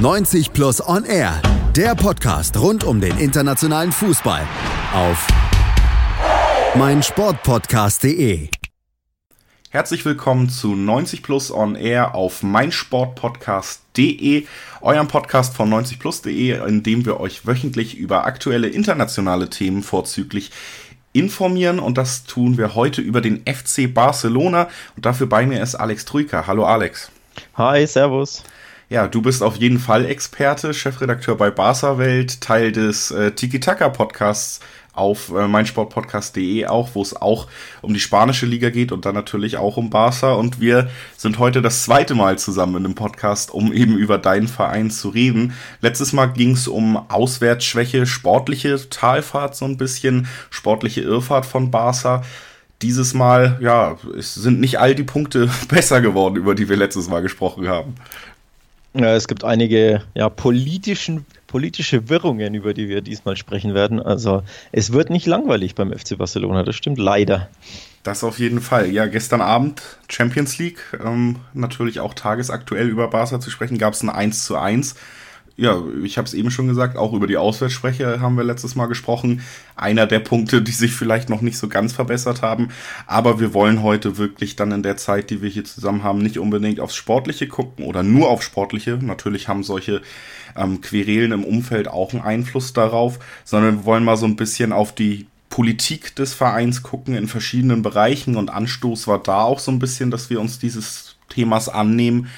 90 Plus On Air, der Podcast rund um den internationalen Fußball auf meinsportpodcast.de. Herzlich willkommen zu 90 Plus On Air auf meinsportpodcast.de, eurem Podcast von 90plus.de, in dem wir euch wöchentlich über aktuelle internationale Themen vorzüglich informieren und das tun wir heute über den FC Barcelona und dafür bei mir ist Alex Trujka. Hallo Alex. Hi, Servus. Ja, du bist auf jeden Fall Experte, Chefredakteur bei Barca Welt, Teil des äh, Tiki-Taka-Podcasts auf äh, meinsportpodcast.de auch, wo es auch um die spanische Liga geht und dann natürlich auch um Barca. Und wir sind heute das zweite Mal zusammen in dem Podcast, um eben über deinen Verein zu reden. Letztes Mal ging es um Auswärtsschwäche, sportliche Talfahrt so ein bisschen, sportliche Irrfahrt von Barca dieses Mal, ja, es sind nicht all die Punkte besser geworden, über die wir letztes Mal gesprochen haben. Es gibt einige ja, politischen, politische Wirrungen, über die wir diesmal sprechen werden. Also es wird nicht langweilig beim FC Barcelona, das stimmt leider. Das auf jeden Fall. Ja, gestern Abend Champions League, ähm, natürlich auch tagesaktuell über Barca zu sprechen, gab es ein 1 zu 1 ja, ich habe es eben schon gesagt, auch über die Auswärtssprecher haben wir letztes Mal gesprochen. Einer der Punkte, die sich vielleicht noch nicht so ganz verbessert haben. Aber wir wollen heute wirklich dann in der Zeit, die wir hier zusammen haben, nicht unbedingt aufs Sportliche gucken oder nur auf Sportliche. Natürlich haben solche ähm, Querelen im Umfeld auch einen Einfluss darauf, sondern wir wollen mal so ein bisschen auf die Politik des Vereins gucken in verschiedenen Bereichen und Anstoß war da auch so ein bisschen, dass wir uns dieses Themas annehmen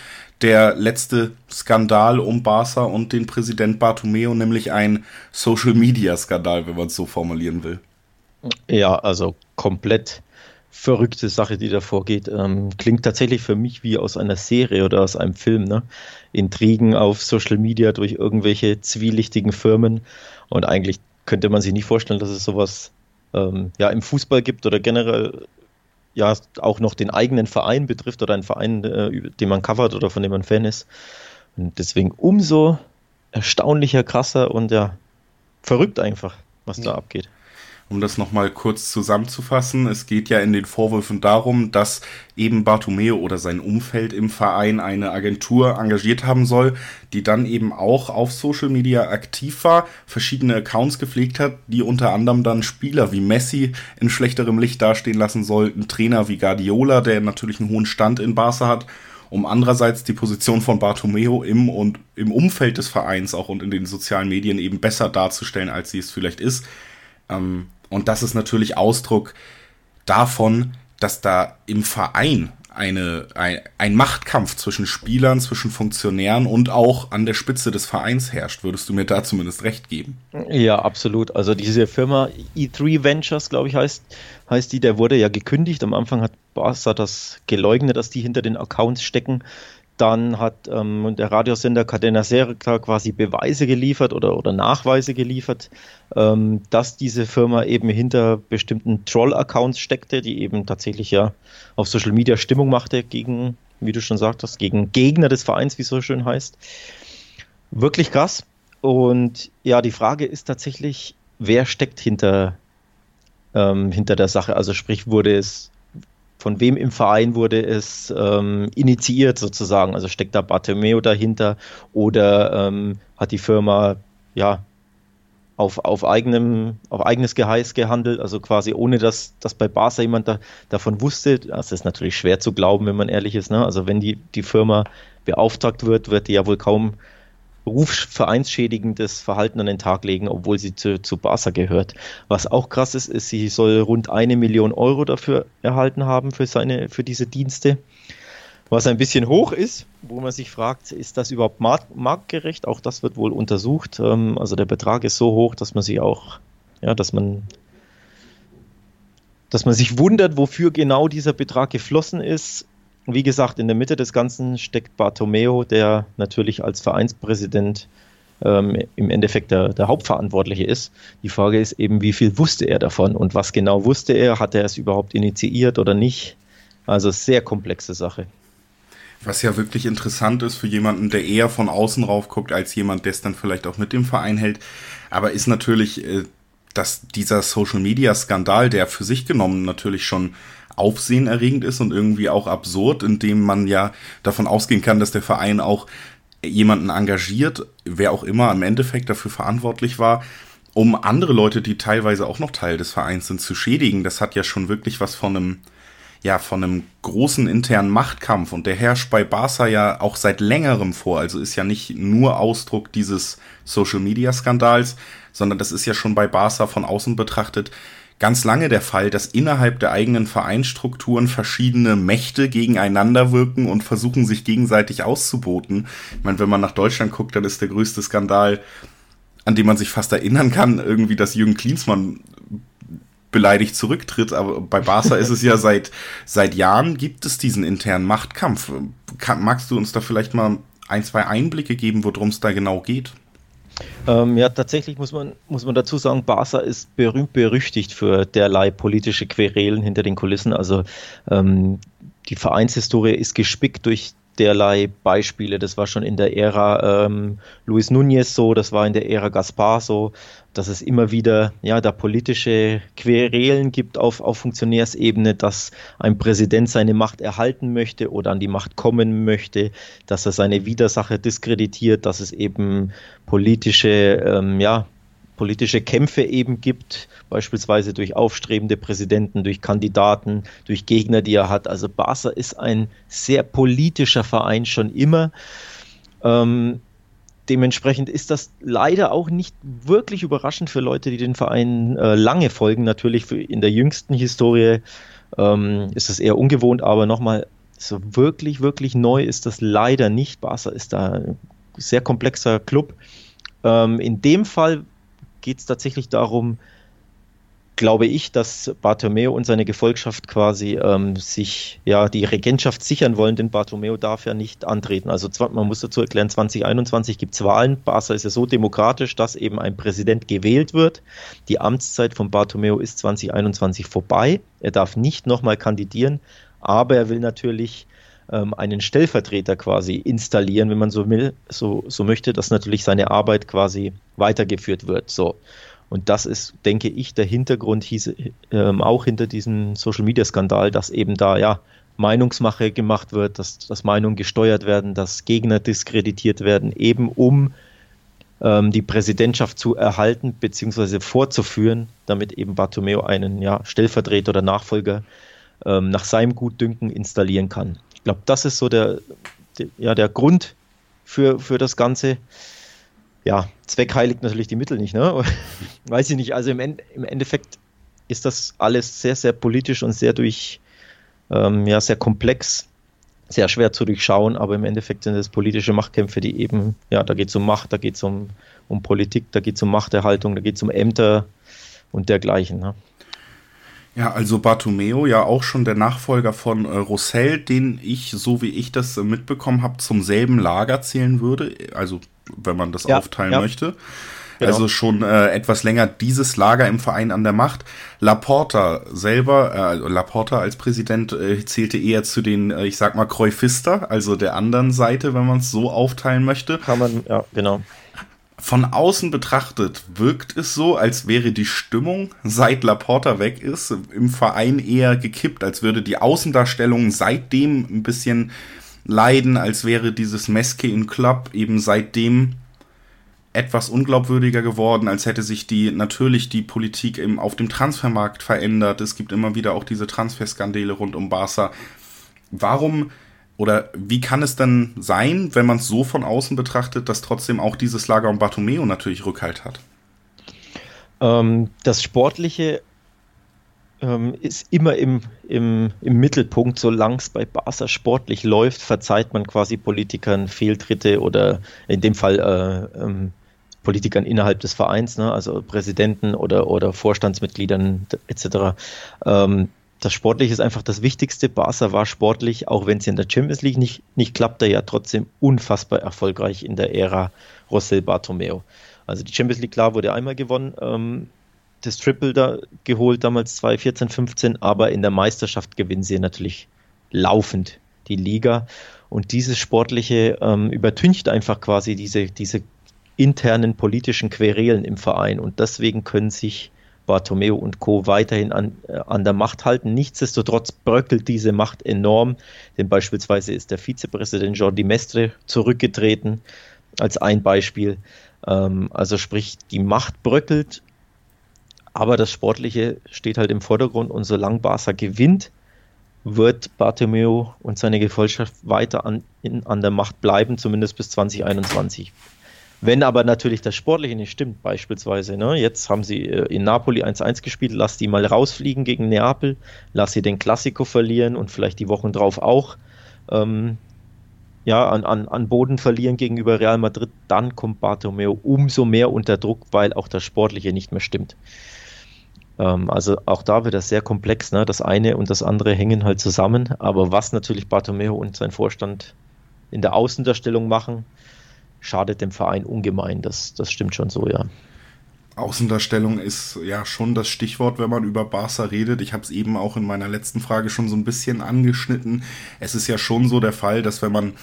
der letzte Skandal um Barca und den Präsident Bartomeo, nämlich ein Social Media Skandal, wenn man es so formulieren will. Ja, also komplett verrückte Sache, die da vorgeht. Ähm, klingt tatsächlich für mich wie aus einer Serie oder aus einem Film. Ne? Intrigen auf Social Media durch irgendwelche zwielichtigen Firmen. Und eigentlich könnte man sich nicht vorstellen, dass es sowas ähm, ja, im Fußball gibt oder generell ja auch noch den eigenen Verein betrifft oder einen Verein, äh, den man covert oder von dem man Fan ist. Und deswegen umso erstaunlicher, krasser und ja, verrückt einfach, was ja. da abgeht um das nochmal kurz zusammenzufassen, es geht ja in den Vorwürfen darum, dass eben Bartomeo oder sein Umfeld im Verein eine Agentur engagiert haben soll, die dann eben auch auf Social Media aktiv war, verschiedene Accounts gepflegt hat, die unter anderem dann Spieler wie Messi in schlechterem Licht dastehen lassen sollten, Trainer wie Guardiola, der natürlich einen hohen Stand in Barca hat, um andererseits die Position von Bartomeo im und im Umfeld des Vereins auch und in den sozialen Medien eben besser darzustellen, als sie es vielleicht ist. Ähm, und das ist natürlich Ausdruck davon, dass da im Verein eine, ein, ein Machtkampf zwischen Spielern, zwischen Funktionären und auch an der Spitze des Vereins herrscht. Würdest du mir da zumindest recht geben? Ja, absolut. Also diese Firma E3 Ventures, glaube ich, heißt, heißt die, der wurde ja gekündigt. Am Anfang hat Barca das geleugnet, dass die hinter den Accounts stecken. Dann hat ähm, der Radiosender Cadena Serica quasi Beweise geliefert oder, oder Nachweise geliefert, ähm, dass diese Firma eben hinter bestimmten Troll-Accounts steckte, die eben tatsächlich ja auf Social Media Stimmung machte gegen, wie du schon sagtest, gegen Gegner des Vereins, wie es so schön heißt. Wirklich krass. Und ja, die Frage ist tatsächlich, wer steckt hinter, ähm, hinter der Sache? Also sprich, wurde es von wem im Verein wurde es ähm, initiiert sozusagen? Also steckt da Bartomeo dahinter oder ähm, hat die Firma ja auf, auf, eigenem, auf eigenes Geheiß gehandelt, also quasi ohne dass, dass bei Barca jemand da, davon wusste. Das ist natürlich schwer zu glauben, wenn man ehrlich ist. Ne? Also wenn die, die Firma beauftragt wird, wird die ja wohl kaum rufvereinsschädigendes Verhalten an den Tag legen, obwohl sie zu, zu Barca gehört. Was auch krass ist, ist, sie soll rund eine Million Euro dafür erhalten haben für seine, für diese Dienste. Was ein bisschen hoch ist, wo man sich fragt, ist das überhaupt markt, marktgerecht? Auch das wird wohl untersucht. Ähm, also der Betrag ist so hoch, dass man sich auch, ja, dass man dass man sich wundert, wofür genau dieser Betrag geflossen ist. Wie gesagt, in der Mitte des Ganzen steckt Bartomeo, der natürlich als Vereinspräsident ähm, im Endeffekt der, der, Hauptverantwortliche ist. Die Frage ist eben, wie viel wusste er davon und was genau wusste er? Hat er es überhaupt initiiert oder nicht? Also sehr komplexe Sache. Was ja wirklich interessant ist für jemanden, der eher von außen rauf guckt, als jemand, der es dann vielleicht auch mit dem Verein hält. Aber ist natürlich, äh, dass dieser Social Media Skandal, der für sich genommen natürlich schon aufsehenerregend ist und irgendwie auch absurd, indem man ja davon ausgehen kann, dass der Verein auch jemanden engagiert, wer auch immer im Endeffekt dafür verantwortlich war, um andere Leute, die teilweise auch noch Teil des Vereins sind, zu schädigen. Das hat ja schon wirklich was von einem, ja, von einem großen internen Machtkampf und der herrscht bei Barca ja auch seit längerem vor. Also ist ja nicht nur Ausdruck dieses Social Media Skandals, sondern das ist ja schon bei Barca von außen betrachtet ganz lange der Fall, dass innerhalb der eigenen Vereinsstrukturen verschiedene Mächte gegeneinander wirken und versuchen, sich gegenseitig auszuboten. Ich meine, wenn man nach Deutschland guckt, dann ist der größte Skandal, an dem man sich fast erinnern kann, irgendwie, dass Jürgen Klinsmann beleidigt zurücktritt. Aber bei Barca ist es ja seit, seit Jahren gibt es diesen internen Machtkampf. Magst du uns da vielleicht mal ein, zwei Einblicke geben, worum es da genau geht? Ähm, ja, tatsächlich muss man, muss man dazu sagen, Barca ist berühmt berüchtigt für derlei politische Querelen hinter den Kulissen. Also ähm, die Vereinshistorie ist gespickt durch derlei Beispiele. Das war schon in der Ära ähm, Luis Núñez so, das war in der Ära Gaspar so, dass es immer wieder ja da politische Querelen gibt auf, auf Funktionärsebene, dass ein Präsident seine Macht erhalten möchte oder an die Macht kommen möchte, dass er seine Widersacher diskreditiert, dass es eben politische ähm, ja politische Kämpfe eben gibt, beispielsweise durch aufstrebende Präsidenten, durch Kandidaten, durch Gegner, die er hat. Also Barca ist ein sehr politischer Verein schon immer. Ähm, dementsprechend ist das leider auch nicht wirklich überraschend für Leute, die den Verein äh, lange folgen. Natürlich in der jüngsten Historie ähm, ist es eher ungewohnt, aber nochmal, so wirklich, wirklich neu ist das leider nicht. Barca ist da ein sehr komplexer Club. Ähm, in dem Fall geht es tatsächlich darum, glaube ich, dass Bartomeo und seine Gefolgschaft quasi ähm, sich ja die Regentschaft sichern wollen, denn Bartomeo darf ja nicht antreten. Also man muss dazu erklären, 2021 gibt es Wahlen. Barca ist ja so demokratisch, dass eben ein Präsident gewählt wird. Die Amtszeit von Bartomeo ist 2021 vorbei. Er darf nicht nochmal kandidieren, aber er will natürlich ähm, einen Stellvertreter quasi installieren, wenn man so will, so, so möchte, dass natürlich seine Arbeit quasi weitergeführt wird. So. Und das ist, denke ich, der Hintergrund hieß, ähm, auch hinter diesem Social Media Skandal, dass eben da ja Meinungsmache gemacht wird, dass, dass Meinungen gesteuert werden, dass Gegner diskreditiert werden, eben um ähm, die Präsidentschaft zu erhalten bzw. vorzuführen, damit eben Bartomeo einen ja, Stellvertreter oder Nachfolger ähm, nach seinem Gutdünken installieren kann. Ich glaube, das ist so der, der, ja, der Grund für, für das Ganze. Ja, Zweck heiligt natürlich die Mittel nicht, ne? Weiß ich nicht. Also im, End, im Endeffekt ist das alles sehr, sehr politisch und sehr durch, ähm, ja, sehr komplex, sehr schwer zu durchschauen, aber im Endeffekt sind es politische Machtkämpfe, die eben, ja, da geht es um Macht, da geht es um, um Politik, da geht es um Machterhaltung, da geht es um Ämter und dergleichen. Ne? Ja, also Bartomeo, ja auch schon der Nachfolger von äh, Roussel, den ich, so wie ich das äh, mitbekommen habe, zum selben Lager zählen würde. Also, wenn man das ja, aufteilen ja. möchte. Genau. Also schon äh, etwas länger dieses Lager im Verein an der Macht. Laporta selber, äh, Laporta als Präsident äh, zählte eher zu den, äh, ich sag mal, Cruyffister, also der anderen Seite, wenn man es so aufteilen möchte. Kann man, ja, genau. Von außen betrachtet wirkt es so, als wäre die Stimmung, seit Laporta weg ist, im Verein eher gekippt, als würde die Außendarstellung seitdem ein bisschen leiden, als wäre dieses Meske in Club eben seitdem etwas unglaubwürdiger geworden, als hätte sich die natürlich die Politik im, auf dem Transfermarkt verändert. Es gibt immer wieder auch diese Transferskandale rund um Barca. Warum oder wie kann es denn sein, wenn man es so von außen betrachtet, dass trotzdem auch dieses Lager um Bartomeo natürlich Rückhalt hat? Ähm, das Sportliche ähm, ist immer im, im, im Mittelpunkt. Solange es bei Barca sportlich läuft, verzeiht man quasi Politikern Fehltritte oder in dem Fall äh, ähm, Politikern innerhalb des Vereins, ne, also Präsidenten oder, oder Vorstandsmitgliedern etc. Ähm, das Sportliche ist einfach das Wichtigste. Barca war sportlich, auch wenn es in der Champions League nicht, nicht klappte, ja trotzdem unfassbar erfolgreich in der Ära Rossell Bartomeo. Also die Champions League, klar, wurde einmal gewonnen, ähm, das Triple da geholt, damals 2014, 15, aber in der Meisterschaft gewinnen sie natürlich laufend die Liga. Und dieses Sportliche ähm, übertüncht einfach quasi diese, diese internen politischen Querelen im Verein. Und deswegen können sich Bartomeu und Co. weiterhin an, äh, an der Macht halten. Nichtsdestotrotz bröckelt diese Macht enorm, denn beispielsweise ist der Vizepräsident Jordi Mestre zurückgetreten, als ein Beispiel. Ähm, also sprich, die Macht bröckelt, aber das Sportliche steht halt im Vordergrund und solange Barca gewinnt, wird Bartomeu und seine Gefolgschaft weiter an, in, an der Macht bleiben, zumindest bis 2021. Wenn aber natürlich das Sportliche nicht stimmt, beispielsweise, ne, jetzt haben sie äh, in Napoli 1-1 gespielt, lass die mal rausfliegen gegen Neapel, lass sie den Klassiko verlieren und vielleicht die Wochen drauf auch ähm, ja, an, an, an Boden verlieren gegenüber Real Madrid, dann kommt Bartomeu umso mehr unter Druck, weil auch das Sportliche nicht mehr stimmt. Ähm, also auch da wird das sehr komplex. Ne? Das eine und das andere hängen halt zusammen. Aber was natürlich Bartomeu und sein Vorstand in der Außendarstellung machen, schadet dem Verein ungemein. Das, das stimmt schon so, ja. Außendarstellung ist ja schon das Stichwort, wenn man über Barca redet. Ich habe es eben auch in meiner letzten Frage schon so ein bisschen angeschnitten. Es ist ja schon so der Fall, dass wenn man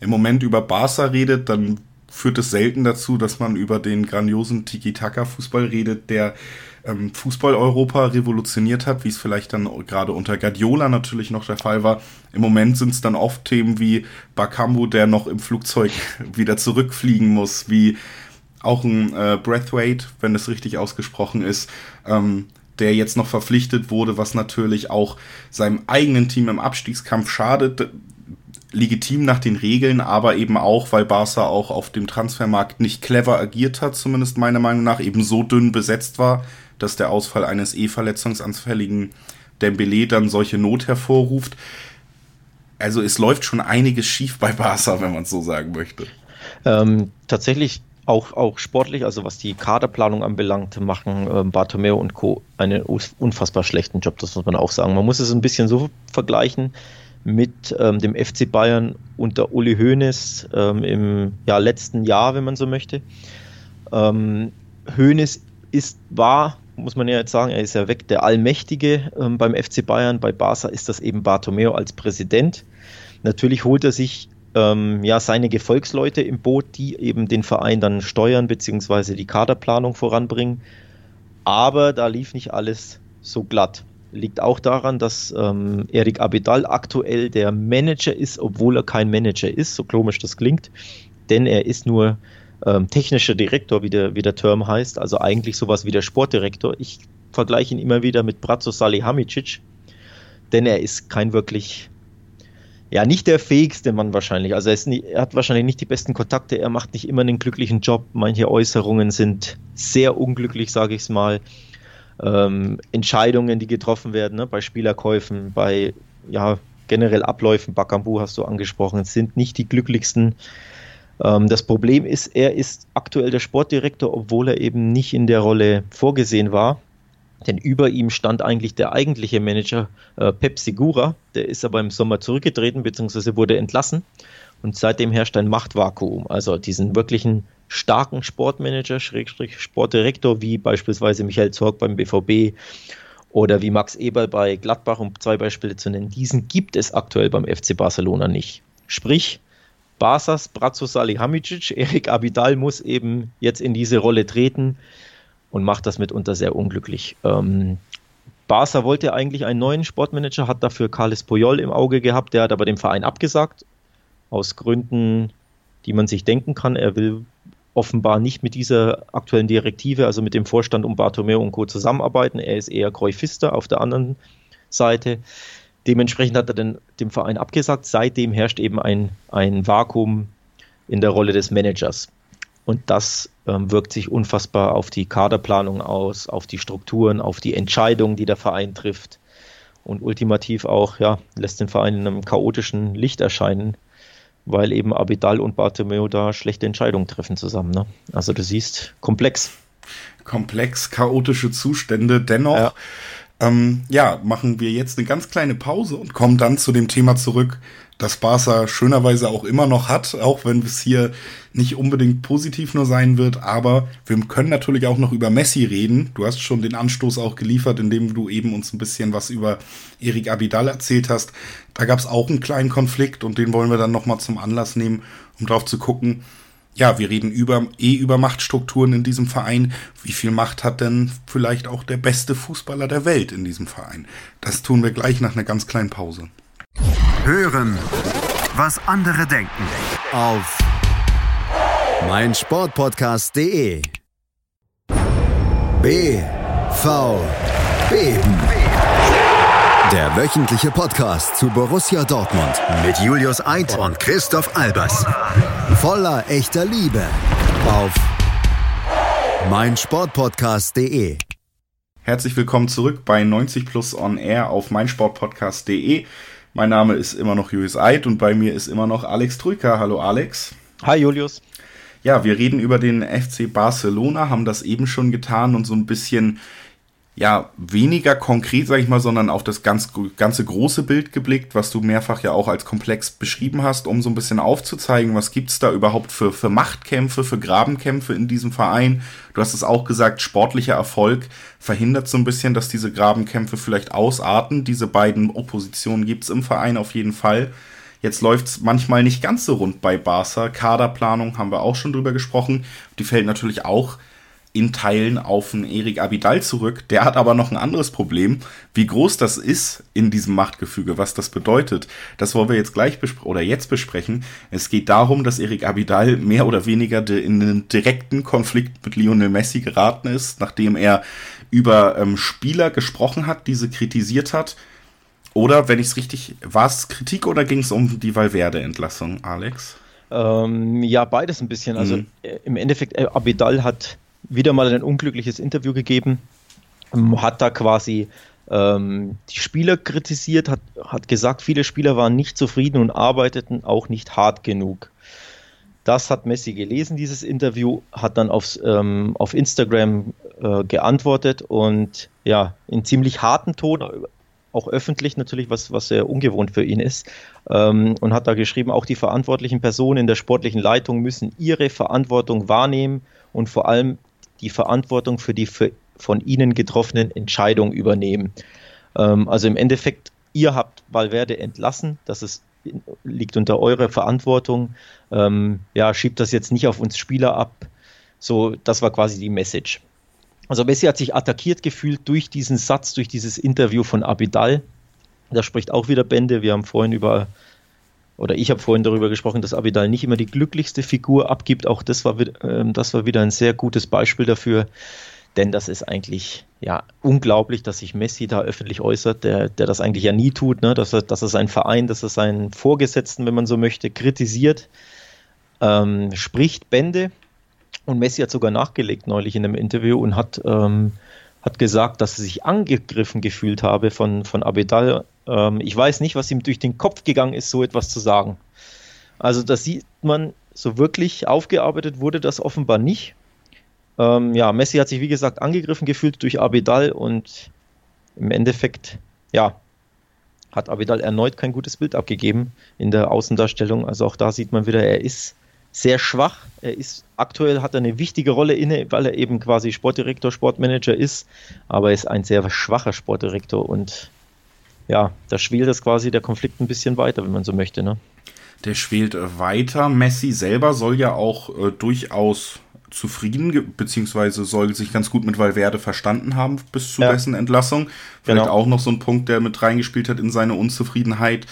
im Moment über Barca redet, dann führt es selten dazu, dass man über den grandiosen Tiki-Taka-Fußball redet, der ähm, Fußball-Europa revolutioniert hat, wie es vielleicht dann gerade unter Guardiola natürlich noch der Fall war. Im Moment sind es dann oft Themen wie Bakambu, der noch im Flugzeug wieder zurückfliegen muss, wie auch ein äh, Breathwaite, wenn es richtig ausgesprochen ist, ähm, der jetzt noch verpflichtet wurde, was natürlich auch seinem eigenen Team im Abstiegskampf schadet legitim nach den Regeln, aber eben auch, weil Barca auch auf dem Transfermarkt nicht clever agiert hat, zumindest meiner Meinung nach, eben so dünn besetzt war, dass der Ausfall eines eh verletzungsanfälligen Dembele dann solche Not hervorruft. Also es läuft schon einiges schief bei Barca, wenn man es so sagen möchte. Ähm, tatsächlich auch, auch sportlich, also was die Kaderplanung anbelangt, machen ähm, Bartomeu und Co. einen unfassbar schlechten Job, das muss man auch sagen. Man muss es ein bisschen so vergleichen mit ähm, dem FC Bayern unter Uli Hoeneß ähm, im ja, letzten Jahr, wenn man so möchte. Ähm, Hoeneß ist, war, muss man ja jetzt sagen, er ist ja weg, der Allmächtige ähm, beim FC Bayern. Bei Barca ist das eben Bartomeo als Präsident. Natürlich holt er sich ähm, ja seine Gefolgsleute im Boot, die eben den Verein dann steuern bzw. die Kaderplanung voranbringen. Aber da lief nicht alles so glatt liegt auch daran, dass ähm, Erik Abidal aktuell der Manager ist, obwohl er kein Manager ist, so komisch das klingt, denn er ist nur ähm, technischer Direktor, wie der, wie der Term heißt, also eigentlich sowas wie der Sportdirektor. Ich vergleiche ihn immer wieder mit Bratzo Salihamidzic, denn er ist kein wirklich, ja, nicht der fähigste Mann wahrscheinlich. Also er, nie, er hat wahrscheinlich nicht die besten Kontakte, er macht nicht immer einen glücklichen Job. Manche Äußerungen sind sehr unglücklich, sage ich es mal ähm, Entscheidungen, die getroffen werden, ne, bei Spielerkäufen, bei ja, generell Abläufen, Bakambu hast du angesprochen, sind nicht die glücklichsten. Ähm, das Problem ist, er ist aktuell der Sportdirektor, obwohl er eben nicht in der Rolle vorgesehen war. Denn über ihm stand eigentlich der eigentliche Manager äh, Pep Segura, der ist aber im Sommer zurückgetreten bzw. wurde entlassen. Und seitdem herrscht ein Machtvakuum. Also diesen wirklichen starken Sportmanager, Schrägstrich Sportdirektor, wie beispielsweise Michael Zorg beim BVB oder wie Max Eberl bei Gladbach, um zwei Beispiele zu nennen, diesen gibt es aktuell beim FC Barcelona nicht. Sprich, Barsas, Brazzo Salihamidzic, Erik Abidal muss eben jetzt in diese Rolle treten und macht das mitunter sehr unglücklich. Ähm, Barca wollte eigentlich einen neuen Sportmanager, hat dafür Carles Puyol im Auge gehabt, der hat aber dem Verein abgesagt, aus Gründen, die man sich denken kann. Er will offenbar nicht mit dieser aktuellen Direktive, also mit dem Vorstand um Bartomeu und Co. zusammenarbeiten. Er ist eher Kräufister auf der anderen Seite. Dementsprechend hat er den, dem Verein abgesagt. Seitdem herrscht eben ein, ein Vakuum in der Rolle des Managers. Und das ähm, wirkt sich unfassbar auf die Kaderplanung aus, auf die Strukturen, auf die Entscheidungen, die der Verein trifft. Und ultimativ auch, ja, lässt den Verein in einem chaotischen Licht erscheinen weil eben Abidal und Bartomeu da schlechte Entscheidungen treffen zusammen. Ne? Also du siehst, komplex. Komplex, chaotische Zustände. Dennoch, ja. Ähm, ja, machen wir jetzt eine ganz kleine Pause und kommen dann zu dem Thema zurück, das Barca schönerweise auch immer noch hat, auch wenn es hier nicht unbedingt positiv nur sein wird. Aber wir können natürlich auch noch über Messi reden. Du hast schon den Anstoß auch geliefert, indem du eben uns ein bisschen was über Erik Abidal erzählt hast. Da gab es auch einen kleinen Konflikt und den wollen wir dann nochmal zum Anlass nehmen, um drauf zu gucken, ja, wir reden über, eh über Machtstrukturen in diesem Verein. Wie viel Macht hat denn vielleicht auch der beste Fußballer der Welt in diesem Verein? Das tun wir gleich nach einer ganz kleinen Pause. Hören, was andere denken. Auf meinsportpodcast.de. BV Beben. Der wöchentliche Podcast zu Borussia Dortmund mit Julius Eid und Christoph Albers. Voller echter Liebe auf meinsportpodcast.de. Herzlich willkommen zurück bei 90 Plus On Air auf meinsportpodcast.de. Mein Name ist immer noch Julius Eid und bei mir ist immer noch Alex Trüker. Hallo Alex. Hi Julius. Ja, wir reden über den FC Barcelona, haben das eben schon getan und so ein bisschen ja, weniger konkret, sag ich mal, sondern auf das ganz, ganze große Bild geblickt, was du mehrfach ja auch als komplex beschrieben hast, um so ein bisschen aufzuzeigen, was gibt's da überhaupt für, für Machtkämpfe, für Grabenkämpfe in diesem Verein. Du hast es auch gesagt, sportlicher Erfolg verhindert so ein bisschen, dass diese Grabenkämpfe vielleicht ausarten. Diese beiden Oppositionen gibt's im Verein auf jeden Fall. Jetzt läuft's manchmal nicht ganz so rund bei Barca. Kaderplanung haben wir auch schon drüber gesprochen. Die fällt natürlich auch in Teilen auf einen Erik Abidal zurück. Der hat aber noch ein anderes Problem. Wie groß das ist in diesem Machtgefüge, was das bedeutet, das wollen wir jetzt gleich oder jetzt besprechen. Es geht darum, dass Erik Abidal mehr oder weniger in einen direkten Konflikt mit Lionel Messi geraten ist, nachdem er über ähm, Spieler gesprochen hat, diese kritisiert hat. Oder, wenn ich es richtig, war es Kritik oder ging es um die Valverde-Entlassung, Alex? Ähm, ja, beides ein bisschen. Also mhm. Äh, im Endeffekt, äh, Abidal hat wieder mal ein unglückliches Interview gegeben, ähm, hat da quasi ähm, die Spieler kritisiert, hat, hat gesagt, viele Spieler waren nicht zufrieden und arbeiteten auch nicht hart genug. Das hat Messi gelesen, dieses Interview, hat dann aufs, ähm, auf Instagram äh, geantwortet und ja, in ziemlich harten Ton, auch öffentlich natürlich, was, was sehr ungewohnt für ihn ist, ähm, und hat da geschrieben, auch die verantwortlichen Personen in der sportlichen Leitung müssen ihre Verantwortung wahrnehmen und vor allem die Verantwortung für die für, von ihnen getroffenen Entscheidungen übernehmen. Ähm, also im Endeffekt, ihr habt Valverde entlassen, das ist, liegt unter eurer Verantwortung. Ähm, ja, schiebt das jetzt nicht auf uns Spieler ab. So, das war quasi die Message. Also Messi hat sich attackiert gefühlt durch diesen Satz, durch dieses Interview von Abidal. Das spricht auch wieder Bände. Wir haben vorhin über oder ich habe vorhin darüber gesprochen, dass Abidal nicht immer die glücklichste Figur abgibt. Auch das war, äh, das war wieder ein sehr gutes Beispiel dafür. Denn das ist eigentlich ja unglaublich, dass sich Messi da öffentlich äußert, der, der das eigentlich ja nie tut, ne? dass, er, dass er seinen Verein, dass er seinen Vorgesetzten, wenn man so möchte, kritisiert, ähm, spricht Bände. Und Messi hat sogar nachgelegt neulich in einem Interview und hat, ähm, hat gesagt, dass er sich angegriffen gefühlt habe von, von Abidal ähm, ich weiß nicht, was ihm durch den Kopf gegangen ist, so etwas zu sagen. Also da sieht man, so wirklich aufgearbeitet wurde das offenbar nicht. Ähm, ja, Messi hat sich wie gesagt angegriffen gefühlt durch Abidal und im Endeffekt, ja, hat Abidal erneut kein gutes Bild abgegeben in der Außendarstellung. Also auch da sieht man wieder, er ist sehr schwach. Er ist aktuell hat er eine wichtige Rolle inne, weil er eben quasi Sportdirektor, Sportmanager ist, aber er ist ein sehr schwacher Sportdirektor und ja, da schwelt das quasi der Konflikt ein bisschen weiter, wenn man so möchte. Ne? Der schwelt weiter. Messi selber soll ja auch äh, durchaus zufrieden, beziehungsweise soll sich ganz gut mit Valverde verstanden haben bis zu ja. dessen Entlassung. Vielleicht genau. auch noch so ein Punkt, der mit reingespielt hat in seine Unzufriedenheit.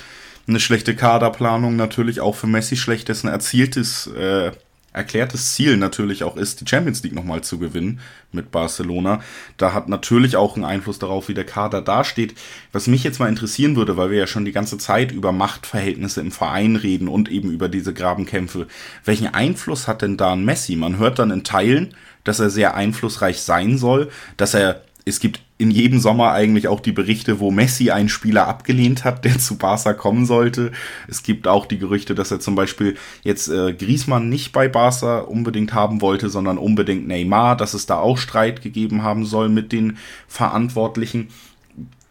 Eine schlechte Kaderplanung natürlich auch für Messi schlecht, dessen erzieltes äh, erklärtes Ziel natürlich auch ist, die Champions League nochmal zu gewinnen mit Barcelona. Da hat natürlich auch einen Einfluss darauf, wie der Kader dasteht. Was mich jetzt mal interessieren würde, weil wir ja schon die ganze Zeit über Machtverhältnisse im Verein reden und eben über diese Grabenkämpfe. Welchen Einfluss hat denn da ein Messi? Man hört dann in Teilen, dass er sehr einflussreich sein soll, dass er es gibt in jedem Sommer eigentlich auch die Berichte, wo Messi einen Spieler abgelehnt hat, der zu Barca kommen sollte. Es gibt auch die Gerüchte, dass er zum Beispiel jetzt äh, Griezmann nicht bei Barca unbedingt haben wollte, sondern unbedingt Neymar, dass es da auch Streit gegeben haben soll mit den Verantwortlichen.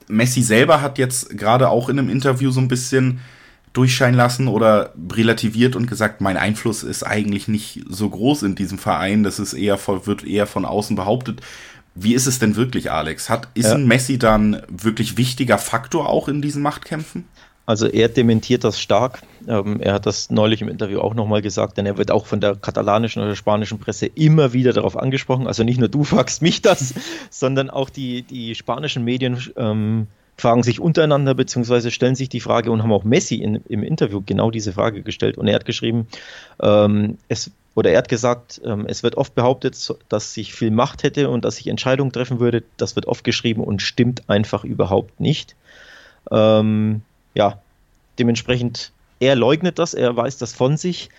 Messi selber hat jetzt gerade auch in einem Interview so ein bisschen durchscheinen lassen oder relativiert und gesagt, mein Einfluss ist eigentlich nicht so groß in diesem Verein, das ist eher wird eher von außen behauptet. Wie ist es denn wirklich, Alex? Hat, ist ja. ein Messi dann wirklich wichtiger Faktor auch in diesen Machtkämpfen? Also er dementiert das stark. Ähm, er hat das neulich im Interview auch nochmal gesagt, denn er wird auch von der katalanischen oder spanischen Presse immer wieder darauf angesprochen. Also nicht nur du fragst mich das, sondern auch die, die spanischen Medien ähm, fragen sich untereinander beziehungsweise stellen sich die Frage und haben auch Messi in, im Interview genau diese Frage gestellt und er hat geschrieben, ähm, es oder er hat gesagt, ähm, es wird oft behauptet, dass ich viel Macht hätte und dass ich Entscheidungen treffen würde. Das wird oft geschrieben und stimmt einfach überhaupt nicht. Ähm, ja, dementsprechend, er leugnet das, er weiß das von sich.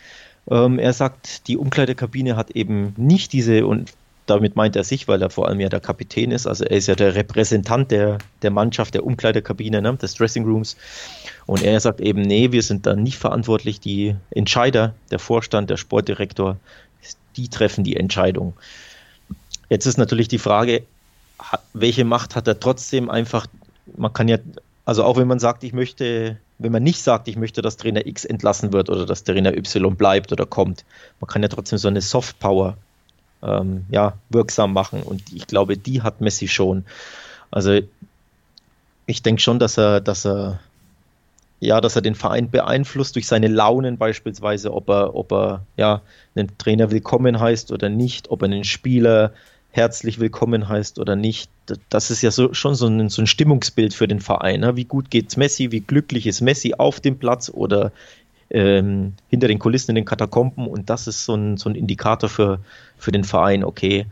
Ähm, er sagt, die Umkleidekabine hat eben nicht diese, und damit meint er sich, weil er vor allem ja der Kapitän ist, also er ist ja der Repräsentant der, der Mannschaft, der Umkleidekabine, ne, des Dressing Rooms. Und er sagt eben, nee, wir sind da nicht verantwortlich, die Entscheider, der Vorstand, der Sportdirektor, die treffen die Entscheidung. Jetzt ist natürlich die Frage, welche Macht hat er trotzdem einfach, man kann ja also auch wenn man sagt, ich möchte, wenn man nicht sagt, ich möchte, dass Trainer X entlassen wird oder dass Trainer Y bleibt oder kommt, man kann ja trotzdem so eine Softpower ähm, ja, wirksam machen und ich glaube, die hat Messi schon. Also ich denke schon, dass er, dass er ja, dass er den Verein beeinflusst durch seine Launen beispielsweise, ob er, ob er ja einen Trainer willkommen heißt oder nicht, ob er einen Spieler herzlich willkommen heißt oder nicht. Das ist ja so, schon so ein, so ein Stimmungsbild für den Verein. Ne? Wie gut geht's Messi, wie glücklich ist Messi auf dem Platz oder ähm, hinter den Kulissen in den Katakomben und das ist so ein, so ein Indikator für, für den Verein, okay,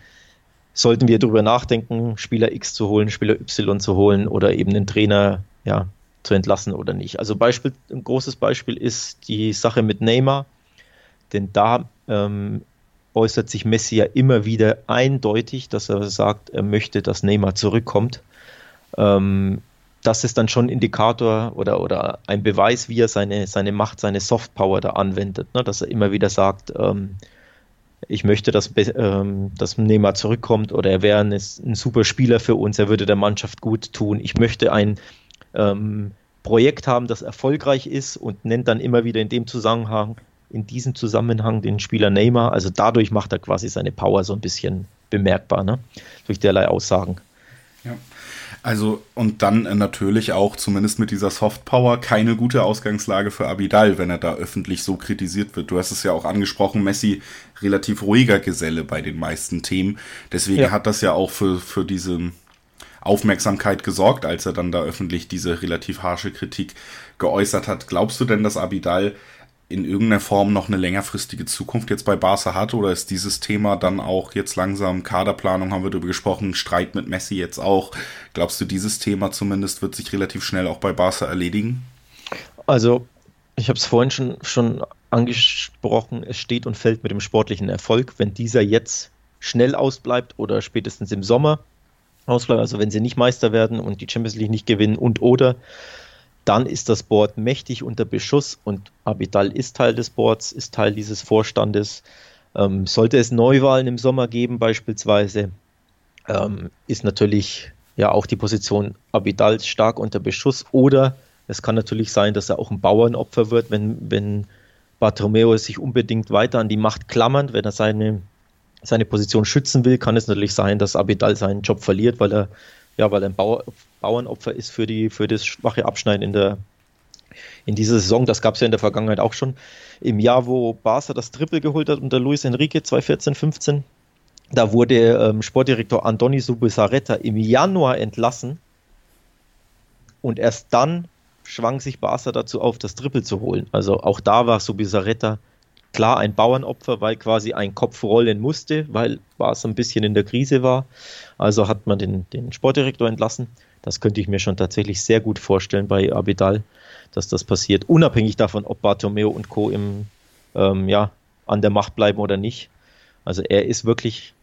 sollten wir darüber nachdenken, Spieler X zu holen, Spieler Y zu holen oder eben den Trainer ja, zu entlassen oder nicht. Also Beispiel, ein großes Beispiel ist die Sache mit Neymar, denn da ähm, äußert sich Messi ja immer wieder eindeutig, dass er sagt, er möchte, dass Neymar zurückkommt. Ähm, das ist dann schon ein Indikator oder, oder ein Beweis, wie er seine, seine Macht, seine Softpower da anwendet. Ne? Dass er immer wieder sagt, ähm, ich möchte, dass, ähm, dass Neymar zurückkommt oder er wäre ein, ein, super Spieler für uns, er würde der Mannschaft gut tun. Ich möchte ein ähm, Projekt haben, das erfolgreich ist und nennt dann immer wieder in dem Zusammenhang in diesem Zusammenhang den Spieler Neymar. Also dadurch macht er quasi seine Power so ein bisschen bemerkbar, ne? durch derlei Aussagen. Also und dann äh, natürlich auch zumindest mit dieser Soft Power keine gute Ausgangslage für Abidal, wenn er da öffentlich so kritisiert wird. Du hast es ja auch angesprochen, Messi relativ ruhiger Geselle bei den meisten Themen. Deswegen ja. hat das ja auch für, für diese Aufmerksamkeit gesorgt, als er dann da öffentlich diese relativ harsche Kritik geäußert hat. Glaubst du denn, dass Abidal in irgendeiner Form noch eine längerfristige Zukunft jetzt bei Barca hat? Oder ist dieses Thema dann auch jetzt langsam Kaderplanung, haben wir darüber gesprochen, Streit mit Messi jetzt auch? Glaubst du, dieses Thema zumindest wird sich relativ schnell auch bei Barca erledigen? Also, ich habe es vorhin schon, schon angesprochen, es steht und fällt mit dem sportlichen Erfolg. Wenn dieser jetzt schnell ausbleibt oder spätestens im Sommer ausbleibt, also wenn sie nicht Meister werden und die Champions League nicht gewinnen und oder dann ist das Board mächtig unter Beschuss und Abidal ist Teil des Boards, ist Teil dieses Vorstandes. Ähm, sollte es Neuwahlen im Sommer geben beispielsweise, ähm, ist natürlich ja auch die Position Abidal stark unter Beschuss oder es kann natürlich sein, dass er auch ein Bauernopfer wird, wenn, wenn Bartomeo sich unbedingt weiter an die Macht klammert, wenn er seine, seine Position schützen will, kann es natürlich sein, dass Abidal seinen Job verliert, weil er ja, weil ein Bauer, Bauernopfer ist für, die, für das schwache Abschneiden in, der, in dieser Saison. Das gab es ja in der Vergangenheit auch schon. Im Jahr, wo Barca das Triple geholt hat unter Luis Enrique 2014, 15, da wurde ähm, Sportdirektor Andoni Subisaretta im Januar entlassen und erst dann schwang sich Barca dazu auf, das Triple zu holen. Also auch da war Subisaretta klar ein Bauernopfer, weil quasi ein Kopf rollen musste, weil Barca ein bisschen in der Krise war. Also hat man den, den Sportdirektor entlassen. Das könnte ich mir schon tatsächlich sehr gut vorstellen bei Abidal, dass das passiert, unabhängig davon, ob Bartomeo und Co. Im, ähm, ja, an der Macht bleiben oder nicht. Also er ist wirklich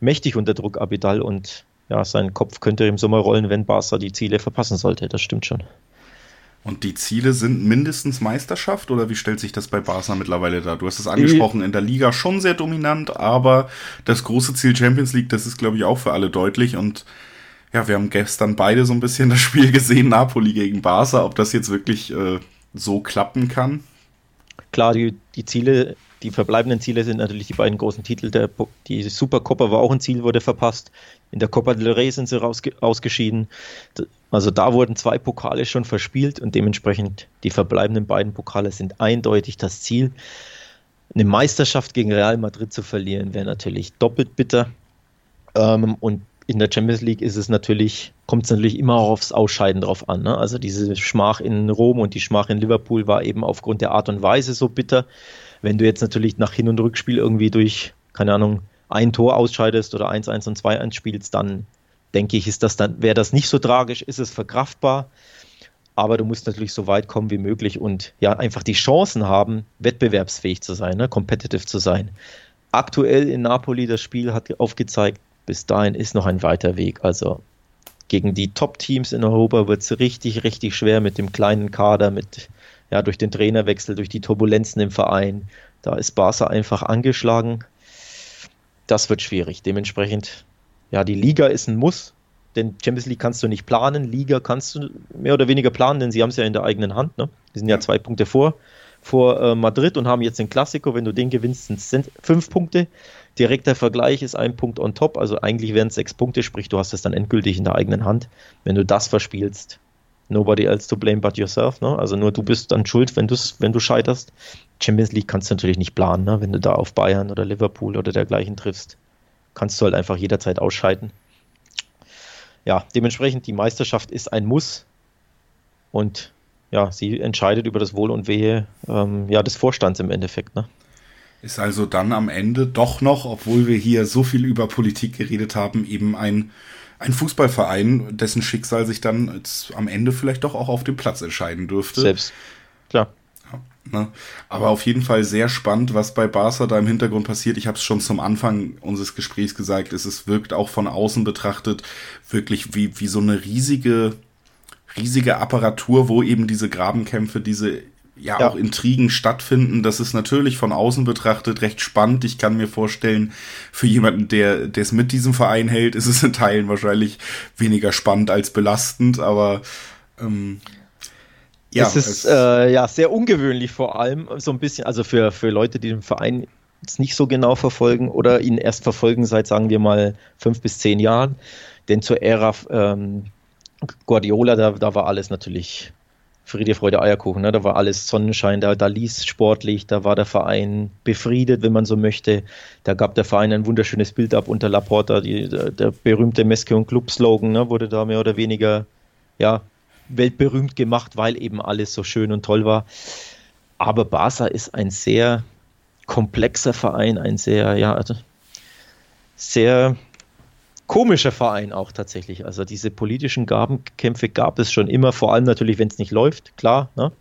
mächtig unter Druck, Abidal, und ja, sein Kopf könnte im Sommer rollen, wenn Barca die Ziele verpassen sollte. Das stimmt schon. Und die Ziele sind mindestens Meisterschaft oder wie stellt sich das bei Barca mittlerweile dar? Du hast es angesprochen, in der Liga schon sehr dominant, aber das große Ziel Champions League, das ist glaube ich auch für alle deutlich und ja, wir haben gestern beide so ein bisschen das Spiel gesehen, Napoli gegen Barca, ob das jetzt wirklich äh, so klappen kann. Klar, die, die Ziele die verbleibenden Ziele sind natürlich die beiden großen Titel. Der, die Supercoppa war auch ein Ziel, wurde verpasst. In der Copa del Rey sind sie ausgeschieden. Also da wurden zwei Pokale schon verspielt und dementsprechend die verbleibenden beiden Pokale sind eindeutig das Ziel. Eine Meisterschaft gegen Real Madrid zu verlieren, wäre natürlich doppelt bitter. Ähm, und in der Champions League ist es natürlich, kommt es natürlich immer aufs Ausscheiden drauf an. Ne? Also diese Schmach in Rom und die Schmach in Liverpool war eben aufgrund der Art und Weise so bitter. Wenn du jetzt natürlich nach Hin- und Rückspiel irgendwie durch, keine Ahnung, ein Tor ausscheidest oder 1-1 und 2-1 spielst, dann denke ich, ist das dann, wäre das nicht so tragisch, ist es verkraftbar. Aber du musst natürlich so weit kommen wie möglich und ja, einfach die Chancen haben, wettbewerbsfähig zu sein, ne, competitive zu sein. Aktuell in Napoli, das Spiel hat aufgezeigt, bis dahin ist noch ein weiter Weg. Also gegen die Top-Teams in Europa wird es richtig, richtig schwer mit dem kleinen Kader, mit ja, durch den Trainerwechsel, durch die Turbulenzen im Verein. Da ist Barca einfach angeschlagen. Das wird schwierig. Dementsprechend, ja, die Liga ist ein Muss, denn Champions League kannst du nicht planen, Liga kannst du mehr oder weniger planen, denn sie haben es ja in der eigenen Hand. Ne? Die sind ja zwei Punkte vor, vor äh, Madrid und haben jetzt den Klassiko. Wenn du den gewinnst, sind es fünf Punkte. Direkter Vergleich ist ein Punkt on top, also eigentlich wären es sechs Punkte, sprich, du hast es dann endgültig in der eigenen Hand. Wenn du das verspielst, nobody else to blame but yourself. Ne? Also nur du bist dann schuld, wenn, wenn du scheiterst. Champions League kannst du natürlich nicht planen, ne? wenn du da auf Bayern oder Liverpool oder dergleichen triffst. Kannst du halt einfach jederzeit ausscheiden. Ja, dementsprechend die Meisterschaft ist ein Muss und ja, sie entscheidet über das Wohl und Wehe ähm, ja, des Vorstands im Endeffekt. Ne? Ist also dann am Ende doch noch, obwohl wir hier so viel über Politik geredet haben, eben ein ein Fußballverein, dessen Schicksal sich dann am Ende vielleicht doch auch auf dem Platz entscheiden dürfte. Selbst, klar. Ja, ne? Aber auf jeden Fall sehr spannend, was bei Barca da im Hintergrund passiert. Ich habe es schon zum Anfang unseres Gesprächs gesagt, es ist, wirkt auch von außen betrachtet wirklich wie, wie so eine riesige, riesige Apparatur, wo eben diese Grabenkämpfe, diese ja, ja, auch Intrigen stattfinden. Das ist natürlich von außen betrachtet recht spannend. Ich kann mir vorstellen, für jemanden, der es mit diesem Verein hält, ist es in Teilen wahrscheinlich weniger spannend als belastend, aber ähm, ja. Es ist es, äh, ja sehr ungewöhnlich vor allem, so ein bisschen, also für, für Leute, die den Verein jetzt nicht so genau verfolgen oder ihn erst verfolgen seit, sagen wir mal, fünf bis zehn Jahren. Denn zur Ära ähm, Guardiola, da, da war alles natürlich Friede, Freude, Eierkuchen. Ne? Da war alles Sonnenschein, da, da ließ sportlich, da war der Verein befriedet, wenn man so möchte. Da gab der Verein ein wunderschönes Bild ab unter Laporta. Die, der, der, berühmte Meske und Club-Slogan ne? wurde da mehr oder weniger ja, weltberühmt gemacht, weil eben alles so schön und toll war. Aber Barca ist ein sehr komplexer Verein, ein sehr, ja, also sehr komischer Verein auch tatsächlich. Also diese politischen Gabenkämpfe gab es schon immer, vor allem natürlich, wenn es nicht läuft, klar. Ne?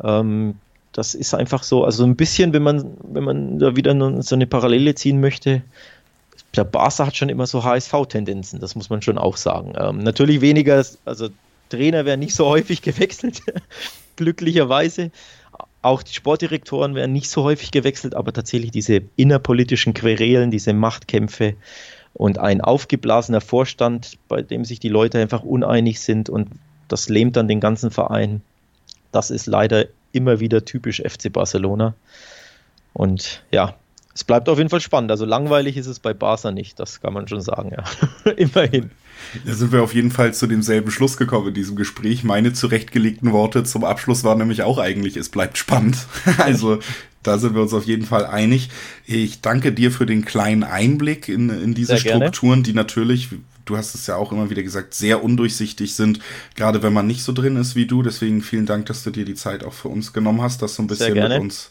Ähm, das ist einfach so, also ein bisschen, wenn man, wenn man da wieder so eine Parallele ziehen möchte, der Barca hat schon immer so HSV-Tendenzen, das muss man schon auch sagen. Ähm, natürlich weniger, also Trainer werden nicht so häufig gewechselt, glücklicherweise. Auch die Sportdirektoren werden nicht so häufig gewechselt, aber tatsächlich diese innerpolitischen Querelen, diese Machtkämpfe, und ein aufgeblasener Vorstand, bei dem sich die Leute einfach uneinig sind und das lähmt dann den ganzen Verein. Das ist leider immer wieder typisch FC Barcelona. Und ja, es bleibt auf jeden Fall spannend. Also langweilig ist es bei Barca nicht, das kann man schon sagen, ja. Immerhin. Da sind wir auf jeden Fall zu demselben Schluss gekommen in diesem Gespräch. Meine zurechtgelegten Worte zum Abschluss waren nämlich auch eigentlich, es bleibt spannend. also da sind wir uns auf jeden Fall einig. Ich danke dir für den kleinen Einblick in, in diese Strukturen, die natürlich, du hast es ja auch immer wieder gesagt, sehr undurchsichtig sind, gerade wenn man nicht so drin ist wie du. Deswegen vielen Dank, dass du dir die Zeit auch für uns genommen hast, das so ein bisschen mit uns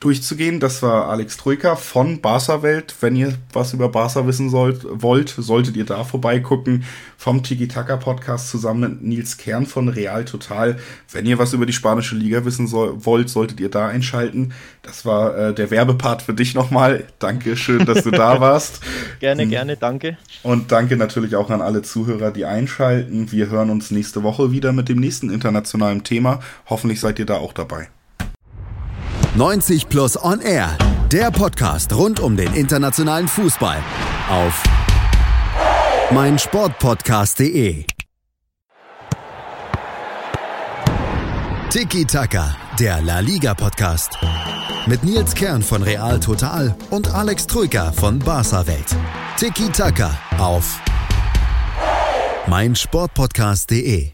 durchzugehen. Das war Alex Troika von Barca Welt. Wenn ihr was über Barca wissen sollt, wollt, solltet ihr da vorbeigucken. Vom Tiki Taka Podcast zusammen mit Nils Kern von Real Total. Wenn ihr was über die spanische Liga wissen soll, wollt, solltet ihr da einschalten. Das war äh, der Werbepart für dich nochmal. Danke, schön, dass du da warst. gerne, gerne, danke. Und danke natürlich auch an alle Zuhörer, die einschalten. Wir hören uns nächste Woche wieder mit dem nächsten internationalen Thema. Hoffentlich seid ihr da auch dabei. 90 Plus On Air, der Podcast rund um den internationalen Fußball auf meinsportpodcast.de. Tiki Taka, der La Liga Podcast. Mit Nils Kern von Real Total und Alex Troika von Barca Welt. Tiki Taka auf meinsportpodcast.de